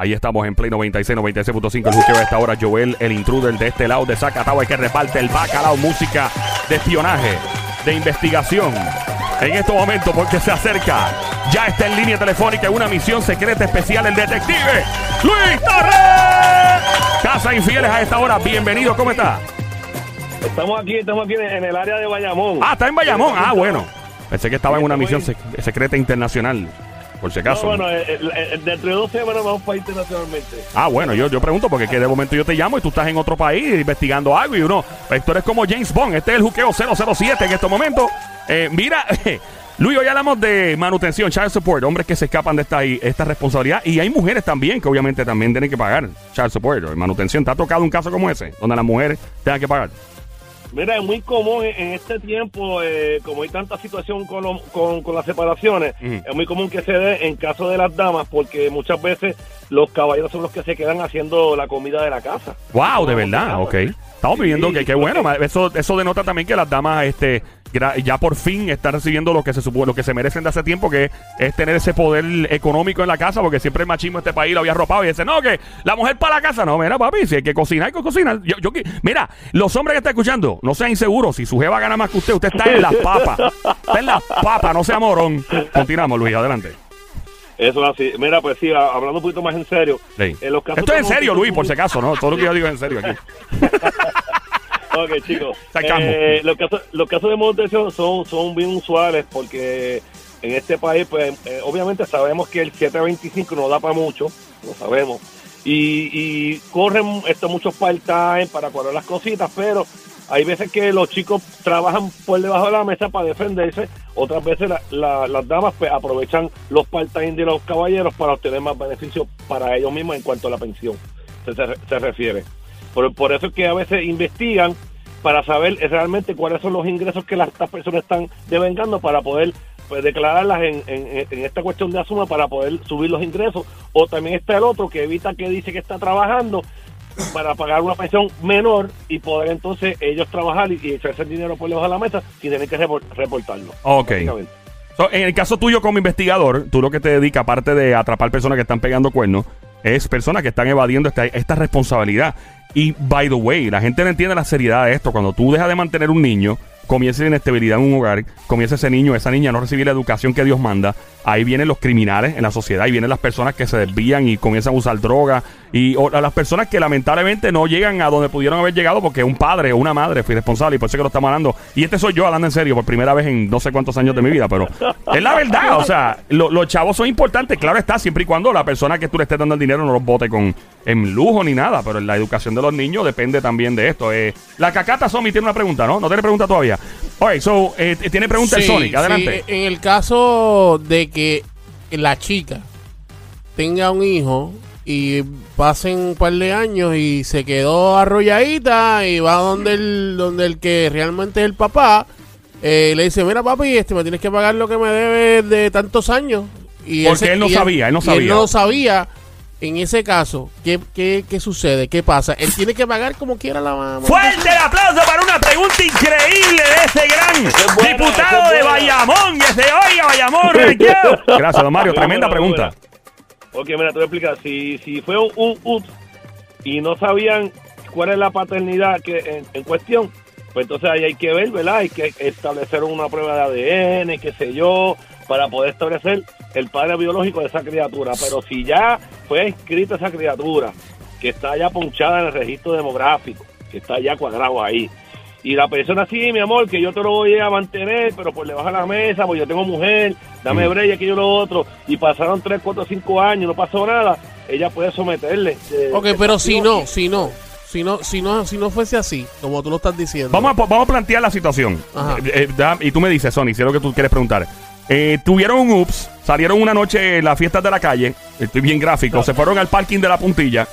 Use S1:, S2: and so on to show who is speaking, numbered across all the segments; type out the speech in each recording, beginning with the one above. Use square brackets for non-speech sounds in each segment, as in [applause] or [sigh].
S1: Ahí estamos en Play 96, 96.5. El juqueo a esta hora. Joel, el intruder de este lado de Zacatau, el que reparte el bacalao, música de espionaje, de investigación. En estos momentos, porque se acerca, ya está en línea telefónica una misión secreta especial, el detective Luis Torres. Casa Infieles a esta hora. Bienvenido, ¿cómo está?
S2: Estamos aquí, estamos aquí en el área de Bayamón.
S1: Ah, está en Bayamón. Ah, bueno. Pensé que estaba en una misión sec- secreta internacional. Por si
S2: No,
S1: acaso.
S2: bueno, eh, eh, dentro de dos semanas vamos para internacionalmente.
S1: Ah, bueno, yo, yo pregunto porque que de momento yo te llamo y tú estás en otro país investigando algo y uno, pues tú eres como James Bond, este es el juqueo 007 en estos momentos. Eh, mira, [laughs] Luis, hoy hablamos de manutención, child support, hombres que se escapan de esta, esta responsabilidad y hay mujeres también que obviamente también tienen que pagar child support, manutención. ¿Te ha tocado un caso como ese, donde las mujeres tengan que pagar?
S2: Mira, es muy común en este tiempo, eh, como hay tanta situación con, lo- con, con las separaciones, es muy común que se dé en caso de las damas, porque muchas veces los caballeros son los que se quedan haciendo la comida de la casa.
S1: Wow, de verdad, ok. Estamos
S2: Sí,
S1: viviendo que qué
S2: porque-
S1: bueno, ma- eso eso denota también que las damas este ya por fin están recibiendo lo que se supone, lo que se merecen de hace tiempo, que es tener ese poder económico en la casa, porque siempre el machismo de este país lo había arropado y dice, no, que la mujer para la casa, no, mira, papi, si hay que cocinar, hay que cocinar. Yo, yo, mira, los hombres que están escuchando, no sean inseguros, si su jeva gana más que usted, usted está en las papas, está en las papas, no sea morón. Continuamos, Luis, adelante.
S2: Eso es así. Mira, pues sí, hablando un poquito más en serio.
S1: Sí.
S2: en los casos
S1: Esto es en serio, Luis, por si acaso, ¿no? Todo lo que yo digo es en serio aquí. [laughs]
S2: Ok, chicos. Eh, los, casos, los casos de manutención son, son bien usuales porque en este país, pues, eh, obviamente sabemos que el 725 no da para mucho, lo sabemos. Y, y corren estos muchos part-time para cuadrar las cositas, pero hay veces que los chicos trabajan por debajo de la mesa para defenderse, otras veces la- la- las damas pues, aprovechan los part-time de los caballeros para obtener más beneficios para ellos mismos en cuanto a la pensión se, se, se refiere. Por, por eso es que a veces investigan para saber realmente cuáles son los ingresos que las, estas personas están devengando para poder pues, declararlas en, en- en esta cuestión de asuma para poder subir los ingresos. O también está el otro que evita que dice que está trabajando para pagar una pensión menor y poder entonces ellos trabajar y, y echarse el dinero por debajo de la mesa sin tener que repor- reportarlo.
S1: Ok. So, en el caso tuyo como investigador, tú lo que te dedicas, aparte de atrapar personas que están pegando cuernos, es personas que están evadiendo esta, esta responsabilidad. Y, by the way, la gente no entiende la seriedad de esto. Cuando tú dejas de mantener un niño, comienza la inestabilidad en un hogar, comienza ese niño, esa niña no recibir la educación que Dios manda, ahí vienen los criminales en la sociedad, ahí vienen las personas que se desvían y comienzan a usar droga, y o, las personas que lamentablemente no llegan a donde pudieron haber llegado porque un padre o una madre fue responsable y por eso es que lo estamos hablando. Y este soy yo hablando en serio por primera vez en no sé cuántos años de mi vida, pero es la verdad, o sea, lo- los chavos son importantes, claro está, siempre y cuando la persona que tú le estés dando el dinero no los bote con en lujo ni nada, pero la educación de los niños depende también de esto. Eh, la cacata Somi tiene una pregunta, ¿no? No tiene pregunta todavía. Alright, so, eh, tiene pregunta el Sonic, adelante.
S3: sí, en el caso de que la chica tenga un hijo y pasen un par de años y se quedó arrolladita y va donde el, donde el que realmente es el papá, eh, le dice, mira papi, este me tienes que pagar lo que me debes de tantos años. Y
S1: Porque
S3: se-
S1: él no
S3: y
S1: sabía, él no sabía.
S3: no lo sabía. En ese caso, ¿qué, qué, qué sucede? ¿Qué pasa? Él tiene que pagar como quiera la mamá.
S1: Fuerte el aplauso para una pregunta increíble de ese gran
S2: es buena,
S1: diputado
S2: es
S1: de. Bayamón. Que se oiga Bayamón. [laughs] Gracias, don Mario. Tremenda
S2: buena,
S1: pregunta.
S2: buena. Ok, mira, te voy a explicar. Si, si fue un, un ups y no sabían cuál es la paternidad que en, en cuestión, pues entonces ahí hay que ver, ¿verdad? Hay que establecer una prueba de ADN, qué sé yo, para poder establecer el padre biológico de esa criatura. Pero si ya fue inscrita esa criatura, que está ya ponchada en el registro demográfico, que está ya cuadrado ahí, y la persona, sí, mi amor, que yo te lo voy a mantener, pero por debajo de la mesa, porque yo tengo mujer, dame
S1: Mm.
S2: break, aquello y lo otro, y pasaron 3, 4, 5 años, no pasó nada, ella puede someterle. eh,
S3: Ok, pero si no, si no, si no, si no, si no fuese así, como tú lo estás diciendo.
S1: Vamos a, vamos a plantear la situación.
S3: Ajá.
S1: Eh, eh, da- y tú me dices, Sony, si es lo que tú quieres preguntar. Eh, tuvieron un ups, salieron una noche en las fiestas de la calle, estoy bien gráfico, se fueron al parking de la puntilla,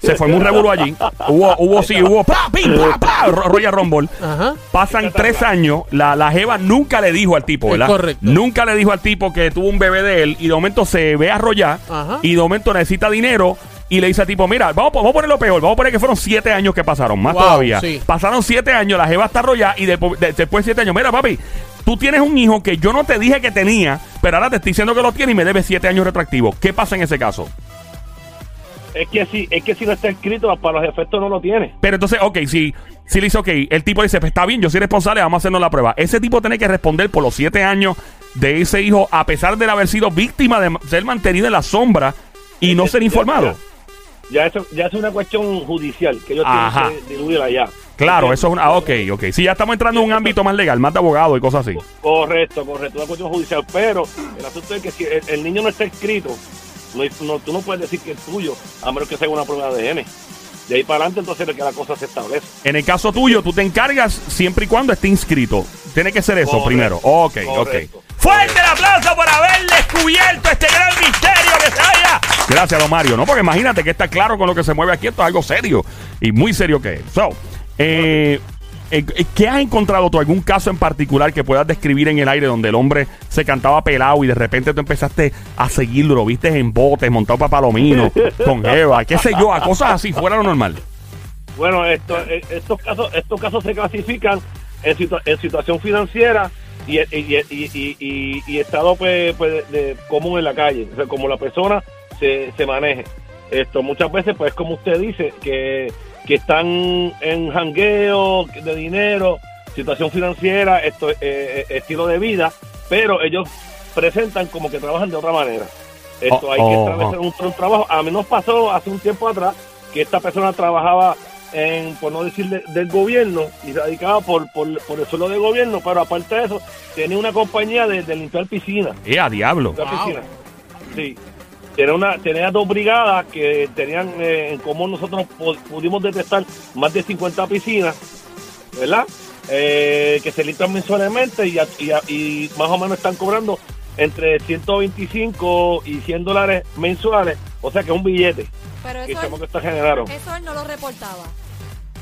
S1: se formó un revuelo allí, hubo, hubo sí, hubo pa, pim, pa, pa, Ro- Royal Rumble.
S3: Ajá.
S1: Pasan tres años, la, la Jeva nunca le dijo al tipo, ¿verdad?
S3: correcto.
S1: Nunca le dijo al tipo que tuvo un bebé de él y de momento se ve arrollar
S3: Ajá.
S1: y de momento necesita dinero y le dice al tipo, mira, vamos, a vamos a poner lo peor, vamos a poner que fueron siete años que pasaron, más
S3: Wow,
S1: todavía.
S3: sí.
S1: Pasaron siete años, la Jeva está arrollada y después, de- después de siete años, mira papi, tú tienes un hijo que yo no te dije que tenía, pero ahora te estoy diciendo que lo tiene y me debes siete años retroactivos. ¿Qué pasa en ese caso?
S2: Es que si, es que si no está escrito, para los efectos no lo tiene.
S1: Pero entonces, ok, si, si le dice, ok, el tipo dice, pues está bien, yo soy responsable, vamos a hacernos la prueba. Ese tipo tiene que responder por los siete años de ese hijo, a pesar de haber sido víctima de ser mantenido en la sombra y no ser informado.
S2: Ya eso ya es una cuestión judicial que ellos
S1: Ajá.
S2: tienen que diluir allá.
S1: Claro, eso es una. Ah, ok, ok. Sí, ya estamos entrando en un ámbito más legal, más de abogado y cosas así.
S2: Correcto, correcto, una cuestión judicial. Pero el asunto es que si el, el niño no está escrito, no, no- tú no puedes decir que es tuyo, a menos que sea una prueba de ADN. De ahí para adelante, entonces es que la cosa se establece.
S1: En el caso tuyo, tú te encargas siempre y cuando esté inscrito. Tiene que ser eso
S2: Correcto,
S1: primero. Ok,
S2: correcto.
S1: ok. Fuerte el aplauso por haber descubierto este gran misterio que se haya. Gracias, don Mario. No, porque imagínate que está claro con lo que se mueve aquí. Esto es algo serio y muy serio que es. So, eh, eh, eh, ¿Qué has encontrado tú? ¿Algún caso en particular que puedas describir en el aire donde el hombre se cantaba pelado y de repente tú empezaste a seguirlo? Lo viste en botes, montado para Palomino, [laughs] con Eva, qué sé yo, a cosas así, fuera lo normal.
S2: Bueno, esto, eh, estos casos estos casos se clasifican en, situa- en situación financiera y, y, y, y- y- y estado pues, pues, de, de común en la calle, o sea, como la persona se, se maneje. Esto muchas veces, pues como usted dice, que, que están en jangueo de dinero, situación financiera, esto eh, eh, estilo de vida, pero ellos presentan como que trabajan de otra manera. Esto
S1: Oh,
S2: hay que
S1: oh,
S2: establecer
S1: oh.
S2: un, un trabajo. A mí nos pasó hace un tiempo atrás que esta persona trabajaba en, por no decir de- del gobierno y radicaba por, por, por el suelo del gobierno, pero aparte de eso, tenía una compañía de, de limpiar piscinas.
S1: ¡Eh, a diablo!
S3: Wow.
S2: Sí. Tenía, una, tenía dos brigadas que tenían eh, en común, nosotros pu- pudimos detectar más de 50 piscinas, ¿verdad? Eh, que se limpian mensualmente y, a- y y más o menos están cobrando entre 125 y 100 dólares mensuales, o sea que es un billete
S4: Pero
S2: que
S4: eso,
S2: que
S4: él,
S2: está generaron.
S4: eso él no lo reportaba.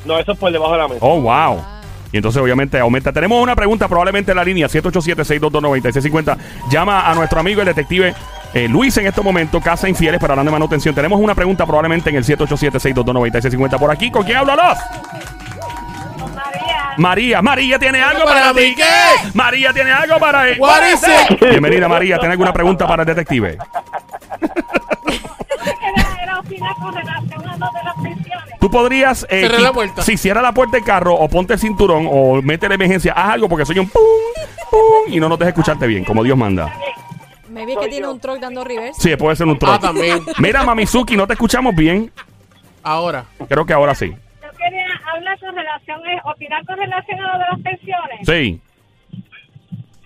S2: No, eso es por debajo de la mesa.
S1: ¡Oh, wow!
S4: Ah.
S1: Y entonces obviamente aumenta. Tenemos una pregunta probablemente en la línea 787-622-9650. Llama a nuestro amigo el detective eh, Luis en este momento, Casa Infieles para hablar de manutención. Tenemos una pregunta probablemente en el 787-622-9650 por aquí. ¿Con quién habla los?
S5: María,
S1: María, María tiene algo
S3: ¿Para
S1: ti.
S3: qué?
S1: María tiene algo para él. Bienvenida María, ¿tiene alguna pregunta para el detective?
S5: Era, era opinar con relación a lo de las pensiones.
S1: Tú podrías... eh,
S3: Cierra
S1: qui-
S3: la puerta.
S1: Sí, cierra la puerta del carro o ponte el cinturón o mete la emergencia. Haz algo porque soy un pum, pum y no nos dejes escucharte bien, como Dios manda.
S4: Me vi que tiene un truck dando reverse.
S1: Sí, puede ser un troll.
S3: Ah, también.
S1: Mira, Mamizuki, no te escuchamos bien.
S3: Ahora.
S1: Creo que ahora sí.
S5: Yo quería hablar con relación, eh, opinar con relación a lo de las pensiones.
S1: Sí.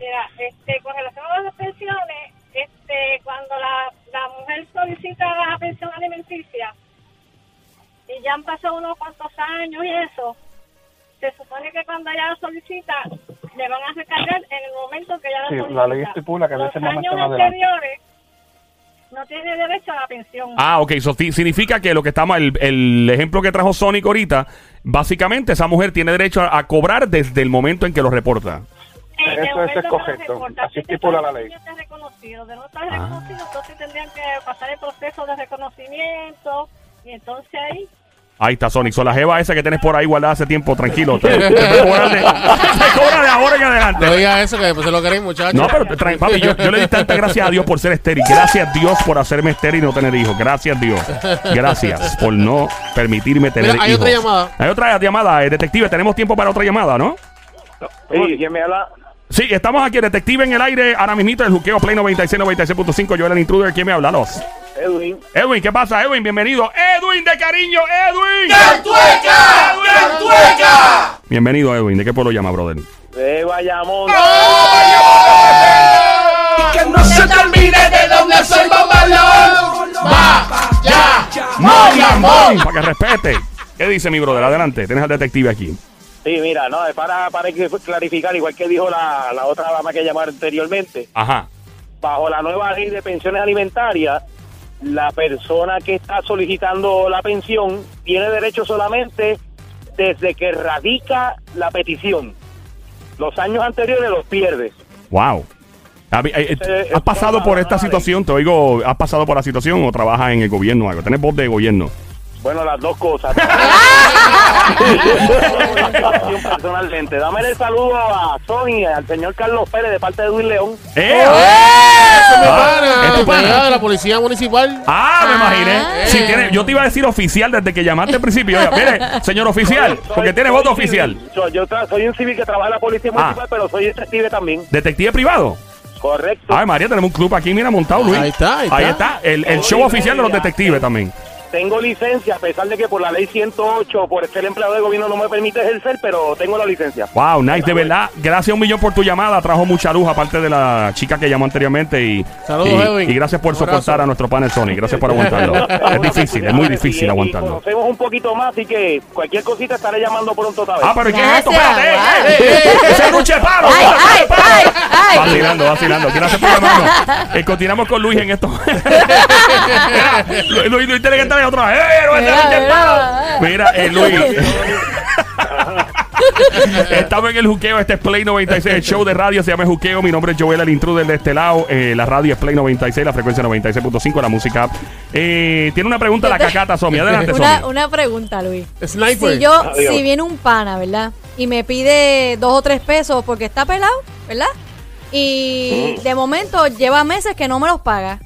S5: Mira, este, con relación a las pensiones, este, cuando la, la mujer solicita la pensión alimenticia y ya han pasado unos cuantos años y eso, se supone que cuando ella lo solicita le van a recargar en el momento que ella lo
S6: Sí,
S5: solicita.
S6: la ley estipula que en
S5: Los
S6: ese momento
S5: años anteriores no tiene derecho a la pensión.
S1: Ah, ok. Eso significa que lo que estamos, el, el ejemplo que trajo Sonic ahorita, básicamente esa mujer tiene derecho a, a cobrar desde el momento en que lo reporta.
S5: El
S6: Eso- es
S5: reporta.
S6: Así estipula la ley.
S5: reconocido. De no estar
S1: Ah.
S5: reconocido, entonces tendrían que pasar el proceso de reconocimiento y entonces ahí
S1: Ahí está Sonic. Son la jeva esa que tienes por ahí guardada hace tiempo, tranquilo. Te, te [laughs] cobran de, te cobran de ahora en adelante.
S3: No digas eso, que después se lo queréis, muchachos.
S1: No, pero tra- papi, yo, yo le di tanta gracias a Dios por ser estéril. Gracias Dios por hacerme estéril y no tener hijos. Gracias Dios. Gracias por no permitirme tener
S3: Mira, hay
S1: hijos.
S3: otra llamada.
S1: Hay otra llamada. eh, detective, tenemos tiempo para otra llamada, ¿no?
S6: Sí, ¿quién me habla?
S1: Sí, estamos aquí, detective en el aire, ahora mismito, el juqueo Play 96, 96.5. Yo era el intruder, ¿quién me habla? Los.
S6: Edwin.
S1: Edwin, ¿qué pasa, Edwin? Bienvenido. Edwin de cariño, Edwin. Bienvenido, Edwin. ¿De qué pueblo llama, brother?
S6: De Bayamón.
S3: que no se te olvide de dónde soy babalón. Va, ya,
S1: ¡Mon, Para que respete. ¿Qué dice mi brother? Adelante, tienes al detective aquí.
S6: Sí, mira, no, es para, para clarificar, igual que dijo la, la otra dama que llamó anteriormente,
S1: Ajá.
S6: bajo la nueva ley de pensiones alimentarias, la persona que está solicitando la pensión tiene derecho solamente desde que radica la petición. Los años anteriores los pierde.
S1: Wow. Eh, ¿Has pasado por esta situación? Te oigo, ¿has pasado por la situación o trabajas en el gobierno algo? ¿Tenés voz de gobierno?
S6: Bueno, las dos cosas. [laughs] Personalmente, dame el saludo a Sony, al señor Carlos Pérez de parte de Luis León.
S1: ¡Eh!
S3: ¡Ese es mi
S1: Ah,
S3: pana!
S1: ¿es tu pana?
S3: delegado de la policía municipal.
S1: Ah, me imaginé.
S4: Ah.
S1: Sí, tiene, yo te iba a decir oficial desde que llamaste al principio. Oiga, mire, señor oficial,
S6: Soy-
S1: porque tiene voto
S6: civil.
S1: oficial.
S6: Yo tra- soy un civil que trabaja en la policía
S1: Ah.
S6: municipal, pero soy detective también.
S1: Detective privado.
S6: Correcto.
S1: Ay, María, tenemos un club aquí, mira, montado, Luis.
S3: Ahí está, ahí está.
S1: El, el show oficial de los detectives también.
S6: Tengo licencia, a pesar de que por la ley 108, por ser empleado de gobierno, no me permite ejercer, pero tengo la licencia.
S1: Wow, nice, de verdad. Gracias un millón por tu llamada. Trajo mucha luz, aparte de la chica que llamó anteriormente. Y,
S3: Saludos,
S1: y,
S3: Edwin.
S1: y gracias por
S3: Un
S1: soportar a nuestro panel Sony. Gracias por aguantarlo. [laughs] es difícil, es muy
S6: Y-
S1: difícil
S6: y,
S1: aguantarlo.
S6: conocemos un poquito más, así que cualquier cosita estaré llamando pronto otra vez.
S1: Ah, pero ¿y ¿qué es esto? Espérate, eh, eh, eh, ese es Luche Paro.
S4: Ay, ay, ay, ay.
S1: Vacilando, vacilando. Gracias por llamarnos. Eh, continuamos con Luis en esto. [laughs] Luis, Luis, Luis tiene que estar otra vez. Eh, no,
S4: Mira,
S1: eh, Luis. [laughs] Estamos en el juqueo, este es Play 96, el show de radio se llama Juqueo, mi nombre es Joel, el intruder de este lado, eh, la radio es Play 96, la frecuencia 96.5, la música. Eh, tiene una pregunta la cacata, Somi, adelante
S4: Una,
S1: Somi.
S4: una pregunta, Luis.
S3: Sniper.
S4: Si yo, si viene un pana, ¿verdad? Y me pide dos o tres pesos porque está pelado, ¿verdad? Y de momento lleva meses que no me los paga.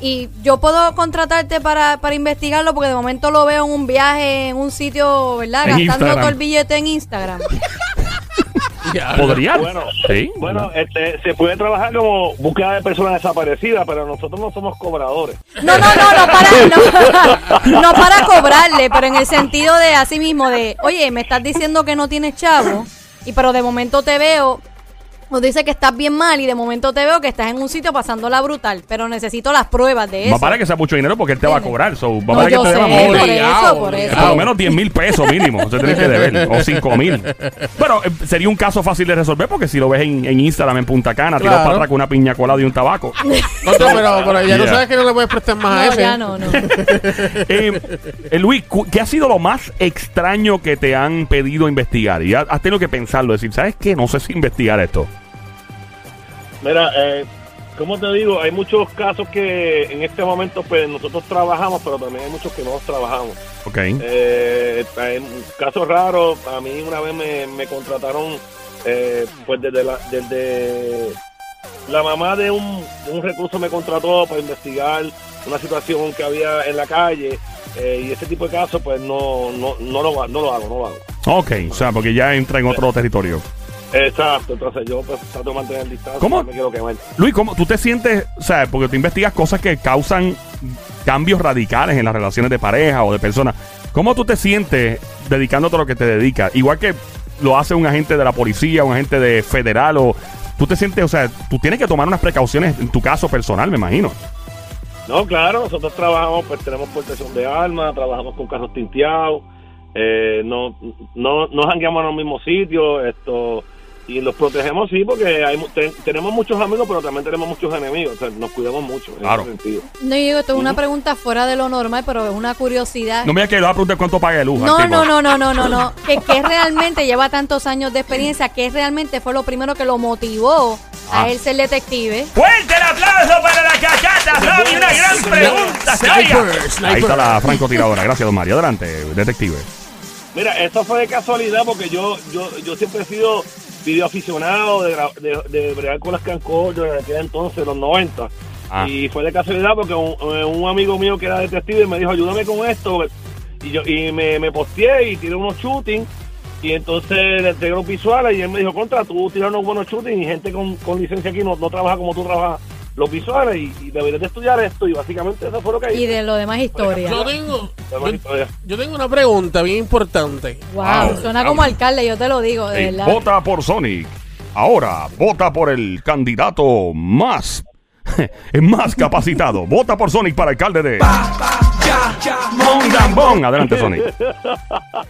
S4: Y yo puedo contratarte para, para investigarlo porque de momento lo veo en un viaje, en un sitio, ¿verdad?
S1: En
S4: Gastando
S1: Instagram.
S4: todo el billete en Instagram. [laughs]
S1: ¿Podría?
S2: Bueno,
S1: sí.
S2: Bueno, este, se puede trabajar como búsqueda de personas desaparecidas, pero nosotros no somos cobradores.
S4: No, no, no, no para, no, [laughs] no para cobrarle, pero en el sentido de así mismo de, oye, me estás diciendo que no tienes chavo, y pero de momento te veo, nos dice que estás bien mal y de momento te veo que estás en un sitio pasándola brutal, pero necesito las pruebas de eso.
S1: Va para que sea mucho dinero porque él te va a cobrar. So, va
S4: No,
S1: para que te deba
S4: por
S1: mucho.
S3: Obligado,
S4: eso, por.
S1: Por
S4: eso.
S1: lo menos 10 mil pesos mínimo. Se tiene que deber. O 5 mil. Pero eh, sería un caso fácil de resolver porque si lo ves en, en Instagram en Punta Cana, tiras
S3: Claro.
S1: para atrás con una piña colada y un tabaco. [laughs]
S3: No, pero, pero ya no
S1: Yeah.
S3: sabes que no le puedes prestar más a
S4: No,
S3: ese.
S4: ya no, no. [laughs]
S1: Eh, eh, Luis, cu- ¿qué ha sido lo más extraño que te han pedido investigar? Y ha- has tenido que pensarlo, decir, ¿sabes qué? No sé si investigar esto.
S2: Mira, eh, como te digo, hay muchos casos que en este momento pues nosotros trabajamos, pero también hay muchos que no trabajamos.
S1: Ok.
S2: Eh, hay casos raros, a mí una vez me, me contrataron eh, pues desde la, desde la mamá de un, de un recurso me contrató para investigar una situación que había en la calle eh, y ese tipo de casos pues no no no lo, no lo hago, no lo hago.
S1: Ok, o sea, porque ya entra en otro territorio.
S2: Exacto, entonces yo pues trato de mantener distancia,
S1: ¿Cómo?
S2: no me quiero quemar.
S1: Luis, ¿cómo tú te sientes? O sea, porque tú investigas cosas que causan cambios radicales en las relaciones de pareja o de personas. ¿Cómo tú te sientes dedicándote a lo que te dedicas? Igual que lo hace un agente de la policía, un agente de federal o... Tú te sientes, o sea, tú tienes que tomar unas precauciones en tu caso personal, me imagino.
S2: No, claro, nosotros trabajamos, pues tenemos protección de armas, trabajamos con carros tinteados, eh, no, no, no jangueamos en los mismos sitios, esto, y los protegemos sí, porque hay, mu- te- tenemos muchos amigos, pero también tenemos muchos enemigos, o sea, nos cuidamos mucho en
S1: Claro.
S2: ese sentido.
S4: No, yo digo, esto es una pregunta fuera de lo normal, pero es una curiosidad.
S1: No me que a preguntar cuánto paga de luz.
S4: No, no, no, no, no, no, no. Que, que realmente lleva tantos años de experiencia, que realmente fue lo primero que lo motivó
S1: Ah.
S4: a él ser detective.
S1: Fuerte el aplauso para la cacata, Sammy, una gran pregunta. se
S3: Sniper,
S1: oiga.
S3: sniper.
S1: Ahí está la francotiradora. Gracias, don Mario. Adelante, detective.
S2: Mira, esto fue de casualidad porque yo yo, yo siempre he sido videoaficionado de, gra- de, de bregar con las camcorders en aquel entonces, los 90.
S1: Ah.
S2: Y fue de casualidad porque un, un amigo mío que era detective me dijo, ayúdame con esto. Y yo y me, me posteé y tiré unos shootings. Y entonces le entregué los visuales y él me dijo, contra, tú tiras unos buenos shootings y gente con, con licencia aquí no, no trabaja como tú trabajas los visuales y, y deberías de estudiar esto. Y básicamente eso fue lo que
S4: Y
S2: hice.
S4: de lo demás historia.
S3: Yo tengo, yo,
S2: historia.
S3: yo tengo una pregunta bien importante.
S4: Wow,
S1: Wow.
S4: suena como alcalde, yo te lo digo, de
S1: Ey,
S4: verdad.
S1: vota por Sonic. Ahora, vota por el candidato más. [laughs] más capacitado. Vota por Sonic para alcalde de. Mondambón. Adelante, Sonic.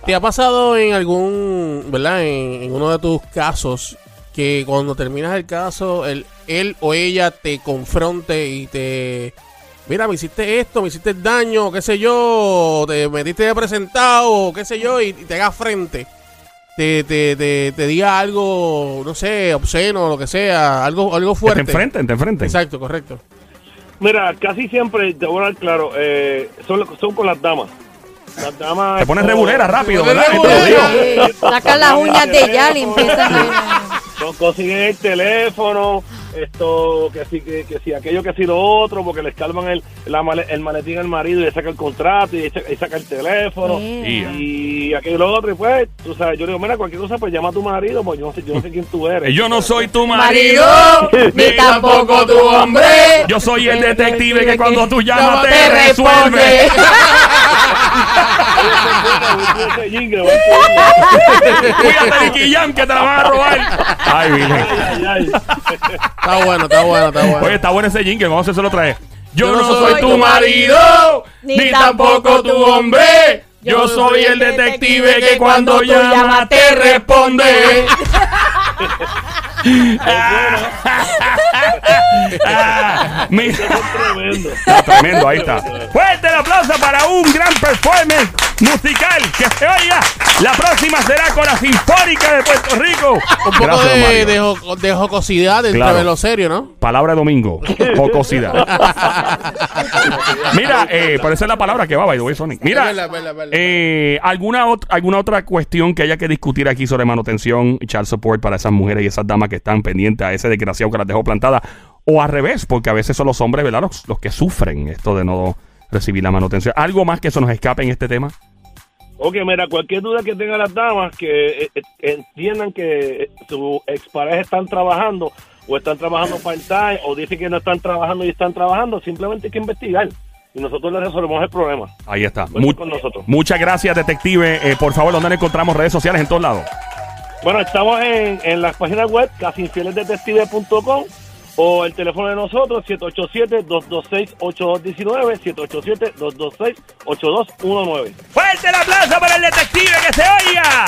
S3: ¿Te ha pasado en algún, verdad, en, en uno de tus casos que cuando terminas el caso, el, él o ella te confronte y te... Mira, me hiciste esto, me hiciste daño, qué sé yo, te metiste de presentado, qué sé yo, y, y te haga frente. Te, te, te, te diga algo, no sé, obsceno, lo que sea, algo, algo
S1: Que te
S3: fuerte.
S1: enfrenten, te enfrenten.
S3: Exacto, correcto.
S2: Mira, casi siempre, te voy a dar claro, eh, son, son con las damas. las damas...
S1: Se pone
S2: esto,
S1: regulera rápido, ¿verdad?
S4: Sacan las uñas de ya y empiezan a...
S2: con- consiguen el teléfono, esto, que si, que, que si aquello, que si lo otro, porque les calman el, la el maletín al marido y le saca el contrato y, saca el teléfono. Y aquello y lo otro, y pues, tú sabes, yo le digo, mira, cualquier cosa, pues llama a tu marido, pues yo no sé, yo no sé quién tú eres.
S1: Yo no soy tu
S4: Marido,
S1: marido, [laughs]
S4: ni tampoco tu hombre.
S1: Yo soy el detective que cuando tú llamas
S3: Llama,
S1: te
S3: te
S1: resuelve. [laughs]
S2: Ese jingle, va a
S1: Cuídate, Jam, que te la van a robar. Ay, virgen.
S3: Está bueno, está bueno, está bueno.
S1: Oye, está bueno ese jingle, vamos a hacerlo otra vez. Yo, no soy tu marido,
S4: ni tampoco
S1: tu hombre. Yo soy el detective que cuando llama te responde. [laughs] [laughs] Ah,
S2: tremendo.
S1: Está tremendo, ahí está. Fuerte el aplauso para un gran performance musical que se oiga. La próxima será con la Sinfónica de Puerto Rico.
S3: Un poco
S1: Gracias,
S3: de, de, jo- de jocosidad dentro
S1: Claro.
S3: de lo serio, ¿no?
S1: Palabra de domingo. Jocosidad. [laughs] [laughs] Mira, eh, es la palabra que va, by the way, Sonic. Mira, eh, ¿alguna, ot- ¿alguna otra cuestión que haya que discutir aquí sobre manutención y child support para esas mujeres y esas damas que están pendientes a ese desgraciado que las dejó plantada? O al revés, porque a veces son los hombres, ¿verdad? Los, los que sufren esto de no recibir la manutención. ¿Algo más que se nos escape en este tema?
S2: Ok, mira, cualquier duda que tengan las damas, que eh, eh, entiendan que eh, su expareja están trabajando o están trabajando part-time o dicen que no están trabajando y están trabajando, simplemente hay que investigar y nosotros les resolvemos el problema.
S1: Ahí está. Mu-
S2: con nosotros.
S1: muchas gracias, detective. Eh, por favor, ¿dónde le encontramos redes sociales en todos lados?
S2: Bueno, estamos en, en la página web casinfielesdetective.com o el teléfono de nosotros 787-226-8219, 787-226-8219.
S1: ¡Fuerte el aplauso para el detective que se oiga!